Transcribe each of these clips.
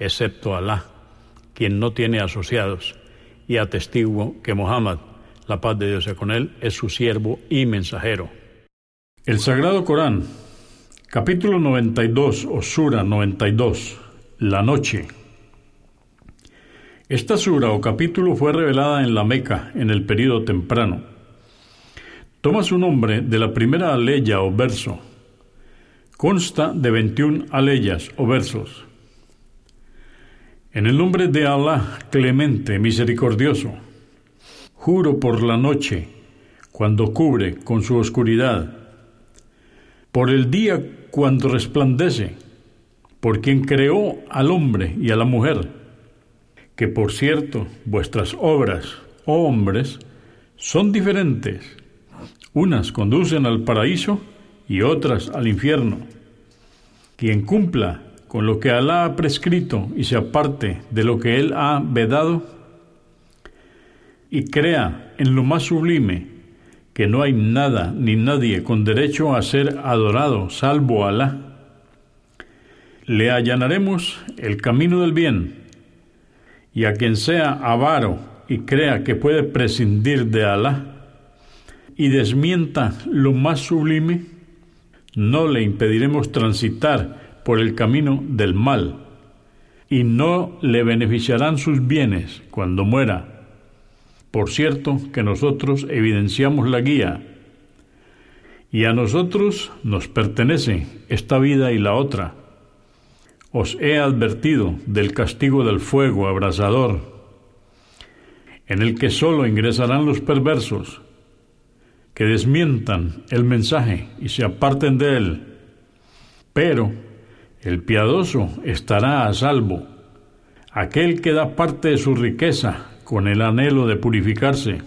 excepto Alá, quien no tiene asociados, y atestiguo que Muhammad, la paz de Dios sea con él, es su siervo y mensajero. El Sagrado Corán, capítulo 92 o Sura 92, la noche. Esta sura o capítulo fue revelada en la Meca en el período temprano. Toma su nombre de la primera aleya o verso. Consta de 21 aleyas o versos. En el nombre de Alá, clemente, misericordioso, juro por la noche, cuando cubre con su oscuridad, por el día cuando resplandece, por quien creó al hombre y a la mujer, que por cierto vuestras obras, oh hombres, son diferentes. Unas conducen al paraíso y otras al infierno. Quien cumpla con lo que Alá ha prescrito y se aparte de lo que Él ha vedado, y crea en lo más sublime que no hay nada ni nadie con derecho a ser adorado salvo Alá, le allanaremos el camino del bien, y a quien sea avaro y crea que puede prescindir de Alá, y desmienta lo más sublime, no le impediremos transitar por el camino del mal, y no le beneficiarán sus bienes cuando muera. Por cierto que nosotros evidenciamos la guía, y a nosotros nos pertenece esta vida y la otra. Os he advertido del castigo del fuego abrasador, en el que sólo ingresarán los perversos, que desmientan el mensaje y se aparten de él. Pero el piadoso estará a salvo, aquel que da parte de su riqueza con el anhelo de purificarse,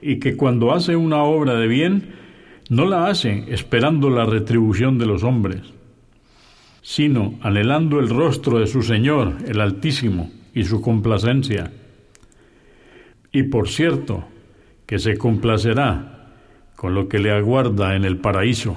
y que cuando hace una obra de bien, no la hace esperando la retribución de los hombres, sino anhelando el rostro de su Señor, el Altísimo, y su complacencia. Y por cierto, que se complacerá con lo que le aguarda en el paraíso.